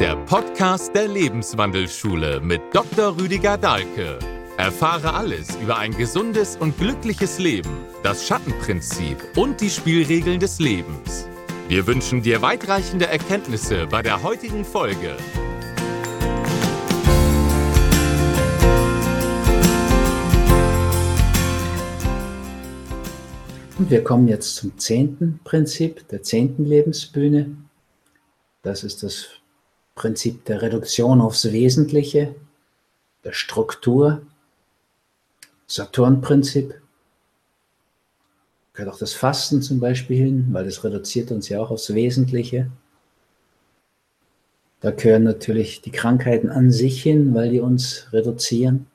der Podcast der Lebenswandelschule mit Dr. Rüdiger Dahlke. Erfahre alles über ein gesundes und glückliches Leben, das Schattenprinzip und die Spielregeln des Lebens. Wir wünschen dir weitreichende Erkenntnisse bei der heutigen Folge. Und wir kommen jetzt zum zehnten Prinzip, der zehnten Lebensbühne. Das ist das Prinzip der Reduktion aufs Wesentliche, der Struktur, Saturn-Prinzip. Gehört auch das Fasten zum Beispiel hin, weil das reduziert uns ja auch aufs Wesentliche. Da gehören natürlich die Krankheiten an sich hin, weil die uns reduzieren.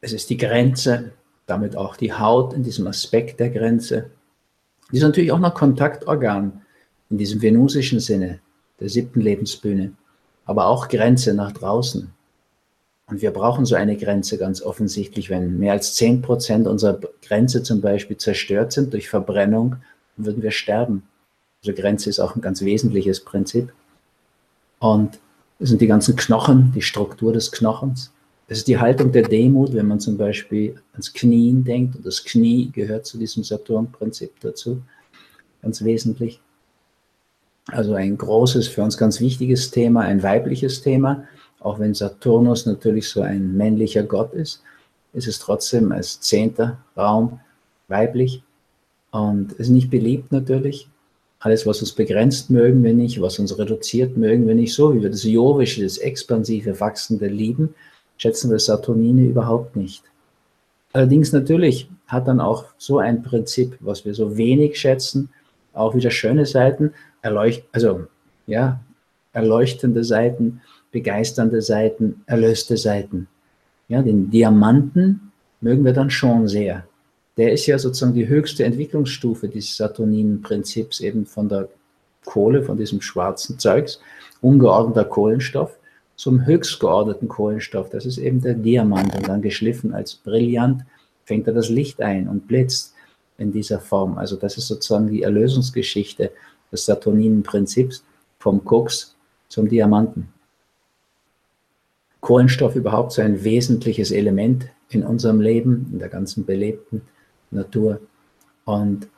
Es ist die Grenze, damit auch die Haut in diesem Aspekt der Grenze. Die ist natürlich auch noch Kontaktorgan in diesem venusischen Sinne, der siebten Lebensbühne, aber auch Grenze nach draußen. Und wir brauchen so eine Grenze ganz offensichtlich, wenn mehr als 10 Prozent unserer Grenze zum Beispiel zerstört sind durch Verbrennung, dann würden wir sterben. Also Grenze ist auch ein ganz wesentliches Prinzip. Und es sind die ganzen Knochen, die Struktur des Knochens. Es ist die Haltung der Demut, wenn man zum Beispiel ans Knien denkt. Und das Knie gehört zu diesem Saturn-Prinzip dazu, ganz wesentlich. Also ein großes, für uns ganz wichtiges Thema, ein weibliches Thema. Auch wenn Saturnus natürlich so ein männlicher Gott ist, ist es trotzdem als zehnter Raum weiblich. Und ist nicht beliebt natürlich. Alles, was uns begrenzt, mögen wir nicht. Was uns reduziert, mögen wir nicht. So wie wir das Jovische, das expansive, wachsende lieben, schätzen wir Saturnine überhaupt nicht. Allerdings natürlich hat dann auch so ein Prinzip, was wir so wenig schätzen, auch wieder schöne Seiten, erleucht, also ja, erleuchtende Seiten, begeisternde Seiten, erlöste Seiten. Ja, den Diamanten mögen wir dann schon sehr. Der ist ja sozusagen die höchste Entwicklungsstufe dieses Saturninen-Prinzips, eben von der Kohle, von diesem schwarzen Zeugs, ungeordneter Kohlenstoff, zum höchst geordneten Kohlenstoff. Das ist eben der Diamant und dann geschliffen als Brillant fängt er das Licht ein und blitzt in dieser Form. Also das ist sozusagen die Erlösungsgeschichte des Saturninen-Prinzips vom Koks zum Diamanten. Kohlenstoff überhaupt so ein wesentliches Element in unserem Leben, in der ganzen belebten Natur. Und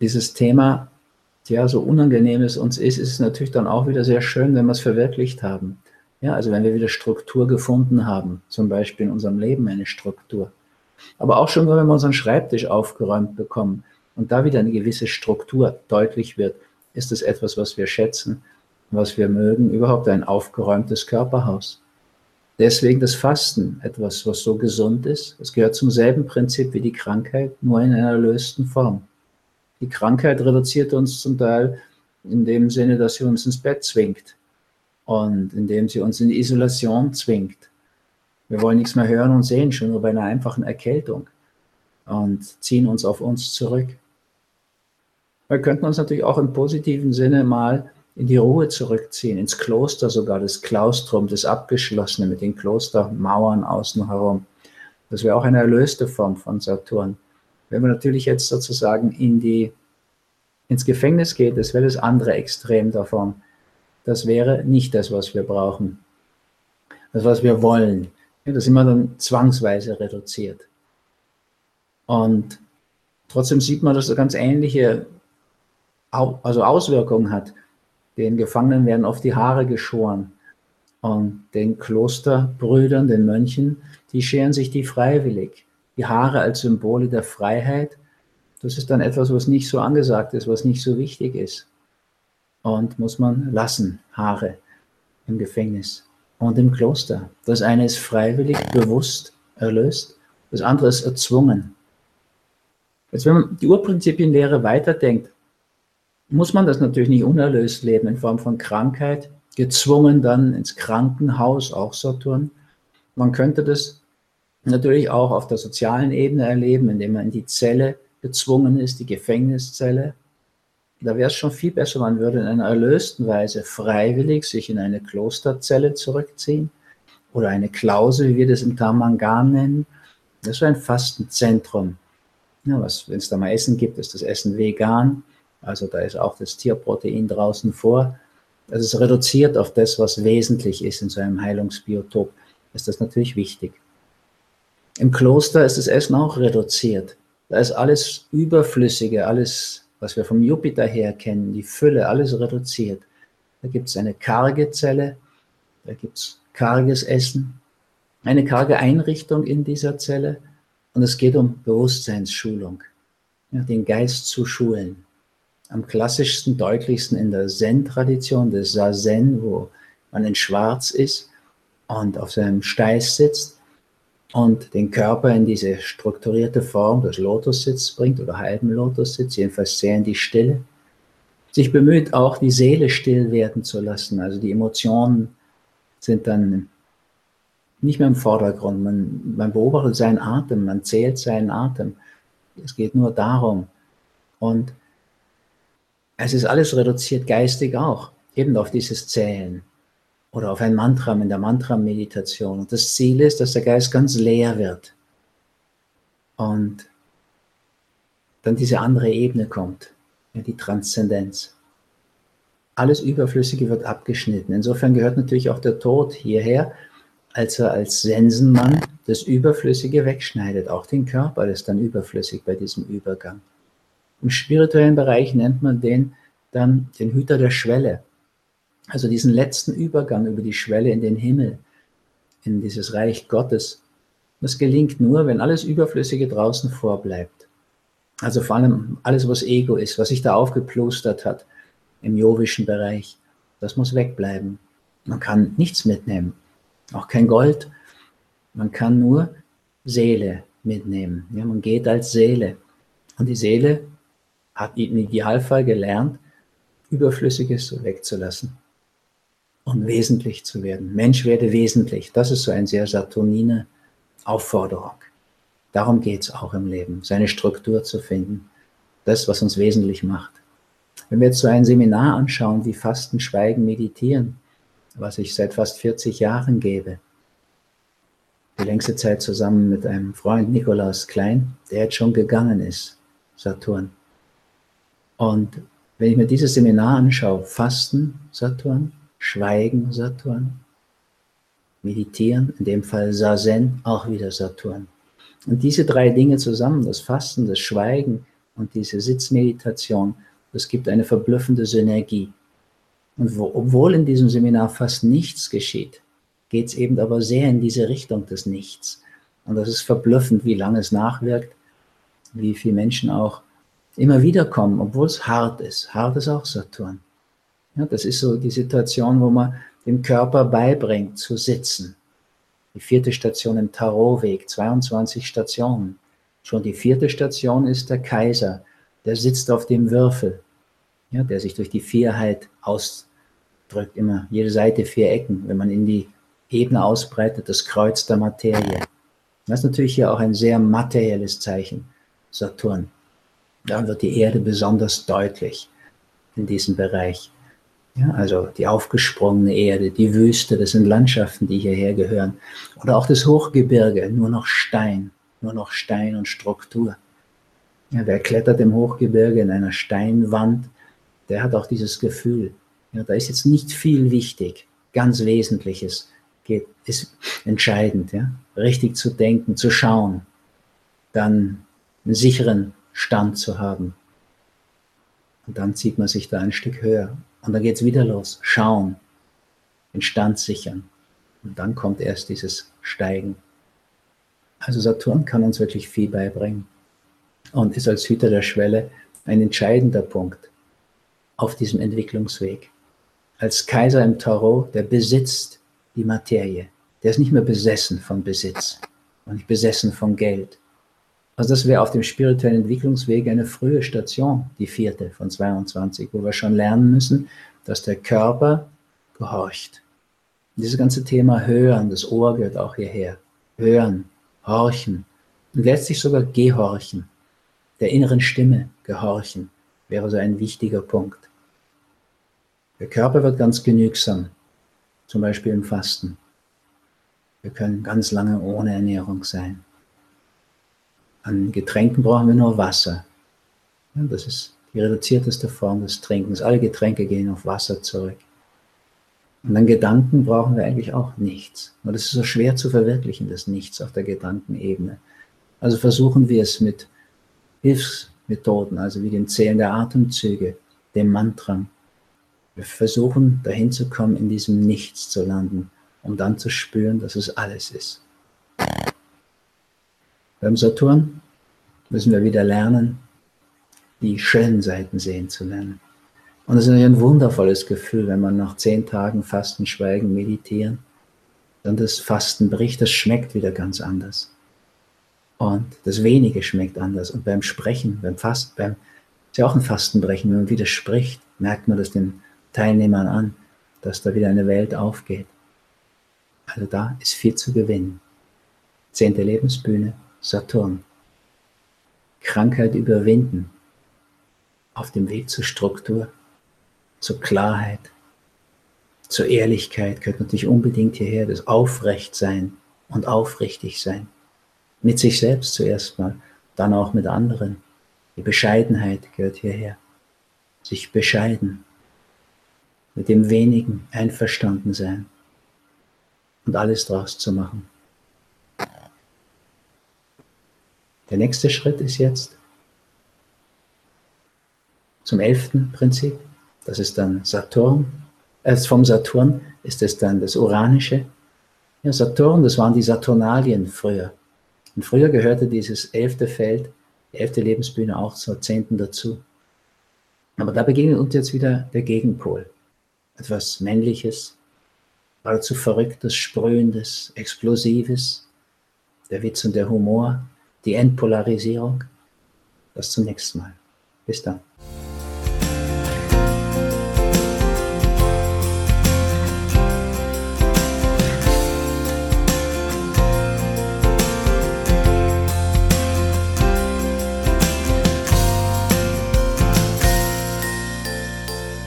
dieses Thema ja, so unangenehm es uns ist, ist es natürlich dann auch wieder sehr schön, wenn wir es verwirklicht haben. Ja, also wenn wir wieder Struktur gefunden haben, zum Beispiel in unserem Leben eine Struktur. Aber auch schon, wenn wir unseren Schreibtisch aufgeräumt bekommen und da wieder eine gewisse Struktur deutlich wird, ist es etwas, was wir schätzen, was wir mögen, überhaupt ein aufgeräumtes Körperhaus. Deswegen das Fasten, etwas, was so gesund ist. Es gehört zum selben Prinzip wie die Krankheit, nur in einer erlösten Form. Die Krankheit reduziert uns zum Teil in dem Sinne, dass sie uns ins Bett zwingt und indem sie uns in die Isolation zwingt. Wir wollen nichts mehr hören und sehen, schon nur bei einer einfachen Erkältung und ziehen uns auf uns zurück. Wir könnten uns natürlich auch im positiven Sinne mal in die Ruhe zurückziehen, ins Kloster sogar, das Klaustrum, das Abgeschlossene mit den Klostermauern außen herum. Das wäre auch eine erlöste Form von Saturn. Wenn man natürlich jetzt sozusagen in die, ins Gefängnis geht, das wäre das andere Extrem davon. Das wäre nicht das, was wir brauchen. Das, was wir wollen. Das sind wir dann zwangsweise reduziert. Und trotzdem sieht man, dass das ganz ähnliche also Auswirkungen hat. Den Gefangenen werden oft die Haare geschoren. Und den Klosterbrüdern, den Mönchen, die scheren sich die freiwillig die Haare als Symbole der Freiheit, das ist dann etwas, was nicht so angesagt ist, was nicht so wichtig ist. Und muss man lassen, Haare im Gefängnis und im Kloster. Das eine ist freiwillig, bewusst erlöst, das andere ist erzwungen. Jetzt, wenn man die Urprinzipienlehre weiterdenkt, muss man das natürlich nicht unerlöst leben in Form von Krankheit, gezwungen dann ins Krankenhaus, auch Saturn. Man könnte das natürlich auch auf der sozialen Ebene erleben, indem man in die Zelle gezwungen ist, die Gefängniszelle. Da wäre es schon viel besser, man würde in einer erlösten Weise freiwillig sich in eine Klosterzelle zurückziehen oder eine Klausel, wie wir das im Tamangan nennen. Das ist ein Fastenzentrum. Ja, wenn es da mal Essen gibt, ist das Essen vegan. Also da ist auch das Tierprotein draußen vor. Also es reduziert auf das, was wesentlich ist in so einem Heilungsbiotop. Ist das natürlich wichtig. Im Kloster ist das Essen auch reduziert. Da ist alles Überflüssige, alles, was wir vom Jupiter her kennen, die Fülle, alles reduziert. Da gibt es eine karge Zelle, da gibt es karges Essen, eine karge Einrichtung in dieser Zelle und es geht um Bewusstseinsschulung, ja, den Geist zu schulen. Am klassischsten, deutlichsten in der Zen-Tradition des Zazen, wo man in Schwarz ist und auf seinem Steiß sitzt und den Körper in diese strukturierte Form des Lotussitz bringt oder halben Lotussitz, jedenfalls sehr in die Stille. Sich bemüht auch, die Seele still werden zu lassen. Also die Emotionen sind dann nicht mehr im Vordergrund. Man, man beobachtet seinen Atem, man zählt seinen Atem. Es geht nur darum. Und es ist alles reduziert, geistig auch, eben auf dieses Zählen oder auf ein Mantra in der Mantra-Meditation. Und das Ziel ist, dass der Geist ganz leer wird und dann diese andere Ebene kommt, die Transzendenz. Alles Überflüssige wird abgeschnitten. Insofern gehört natürlich auch der Tod hierher, als er als Sensenmann das Überflüssige wegschneidet. Auch den Körper ist dann überflüssig bei diesem Übergang. Im spirituellen Bereich nennt man den dann den Hüter der Schwelle. Also diesen letzten Übergang über die Schwelle in den Himmel, in dieses Reich Gottes. Das gelingt nur, wenn alles Überflüssige draußen vorbleibt. Also vor allem alles, was Ego ist, was sich da aufgeplustert hat im jovischen Bereich, das muss wegbleiben. Man kann nichts mitnehmen, auch kein Gold. Man kann nur Seele mitnehmen. Ja, man geht als Seele. Und die Seele hat im Idealfall gelernt, Überflüssiges wegzulassen und wesentlich zu werden. Mensch werde wesentlich. Das ist so eine sehr saturnine Aufforderung. Darum geht es auch im Leben, seine Struktur zu finden. Das, was uns wesentlich macht. Wenn wir jetzt so ein Seminar anschauen, wie Fasten, Schweigen, Meditieren, was ich seit fast 40 Jahren gebe, die längste Zeit zusammen mit einem Freund Nikolaus Klein, der jetzt schon gegangen ist, Saturn. Und wenn ich mir dieses Seminar anschaue, Fasten, Saturn, Schweigen, Saturn. Meditieren, in dem Fall Sazen, auch wieder Saturn. Und diese drei Dinge zusammen, das Fasten, das Schweigen und diese Sitzmeditation, das gibt eine verblüffende Synergie. Und wo, obwohl in diesem Seminar fast nichts geschieht, geht es eben aber sehr in diese Richtung des Nichts. Und das ist verblüffend, wie lange es nachwirkt, wie viele Menschen auch immer wieder kommen, obwohl es hart ist. Hart ist auch Saturn. Ja, das ist so die Situation, wo man dem Körper beibringt zu sitzen. Die vierte Station im Tarotweg, 22 Stationen. Schon die vierte Station ist der Kaiser, der sitzt auf dem Würfel, ja, der sich durch die Vierheit ausdrückt, immer jede Seite vier Ecken, wenn man in die Ebene ausbreitet, das Kreuz der Materie. Das ist natürlich hier auch ein sehr materielles Zeichen, Saturn. Da wird die Erde besonders deutlich in diesem Bereich. Ja, also die aufgesprungene Erde, die Wüste, das sind Landschaften, die hierher gehören. Oder auch das Hochgebirge, nur noch Stein, nur noch Stein und Struktur. Ja, wer klettert im Hochgebirge in einer Steinwand, der hat auch dieses Gefühl. Ja, da ist jetzt nicht viel wichtig, ganz Wesentliches geht, ist entscheidend. Ja? Richtig zu denken, zu schauen, dann einen sicheren Stand zu haben. Und dann zieht man sich da ein Stück höher. Und dann geht es wieder los. Schauen, den Stand sichern. Und dann kommt erst dieses Steigen. Also Saturn kann uns wirklich viel beibringen und ist als Hüter der Schwelle ein entscheidender Punkt auf diesem Entwicklungsweg. Als Kaiser im Tarot, der besitzt die Materie. Der ist nicht mehr besessen von Besitz und nicht besessen von Geld. Also das wäre auf dem spirituellen Entwicklungsweg eine frühe Station, die vierte von 22, wo wir schon lernen müssen, dass der Körper gehorcht. Dieses ganze Thema Hören, das Ohr gehört auch hierher. Hören, horchen und letztlich sogar gehorchen, der inneren Stimme gehorchen, wäre so ein wichtiger Punkt. Der Körper wird ganz genügsam, zum Beispiel im Fasten. Wir können ganz lange ohne Ernährung sein. An Getränken brauchen wir nur Wasser. Ja, das ist die reduzierteste Form des Trinkens. Alle Getränke gehen auf Wasser zurück. Und dann Gedanken brauchen wir eigentlich auch nichts. Und das ist so schwer zu verwirklichen, das Nichts auf der Gedankenebene. Also versuchen wir es mit Hilfsmethoden, also wie dem Zählen der Atemzüge, dem Mantra. Wir versuchen dahin zu kommen, in diesem Nichts zu landen, um dann zu spüren, dass es alles ist. Beim Saturn müssen wir wieder lernen, die schönen Seiten sehen zu lernen. Und es ist ein wundervolles Gefühl, wenn man nach zehn Tagen Fasten, Schweigen, Meditieren, dann das Fasten bricht, das schmeckt wieder ganz anders. Und das Wenige schmeckt anders. Und beim Sprechen, beim Fasten, beim, ist ja auch ein Fastenbrechen, wenn man wieder spricht, merkt man das den Teilnehmern an, dass da wieder eine Welt aufgeht. Also da ist viel zu gewinnen. Zehnte Lebensbühne, Saturn. Krankheit überwinden. Auf dem Weg zur Struktur, zur Klarheit, zur Ehrlichkeit gehört natürlich unbedingt hierher das Aufrechtsein und aufrichtig sein. Mit sich selbst zuerst mal, dann auch mit anderen. Die Bescheidenheit gehört hierher. Sich bescheiden, mit dem wenigen einverstanden sein und alles draus zu machen. Der nächste Schritt ist jetzt zum elften Prinzip. Das ist dann Saturn. Erst vom Saturn ist es dann das Uranische. Ja, Saturn, das waren die Saturnalien früher. Und früher gehörte dieses elfte Feld, die elfte Lebensbühne auch zur zehnten dazu. Aber da begegnet uns jetzt wieder der Gegenpol. Etwas Männliches, geradezu Verrücktes, Sprühendes, Explosives, der Witz und der Humor, die Entpolarisierung. Das zum nächsten Mal. Bis dann.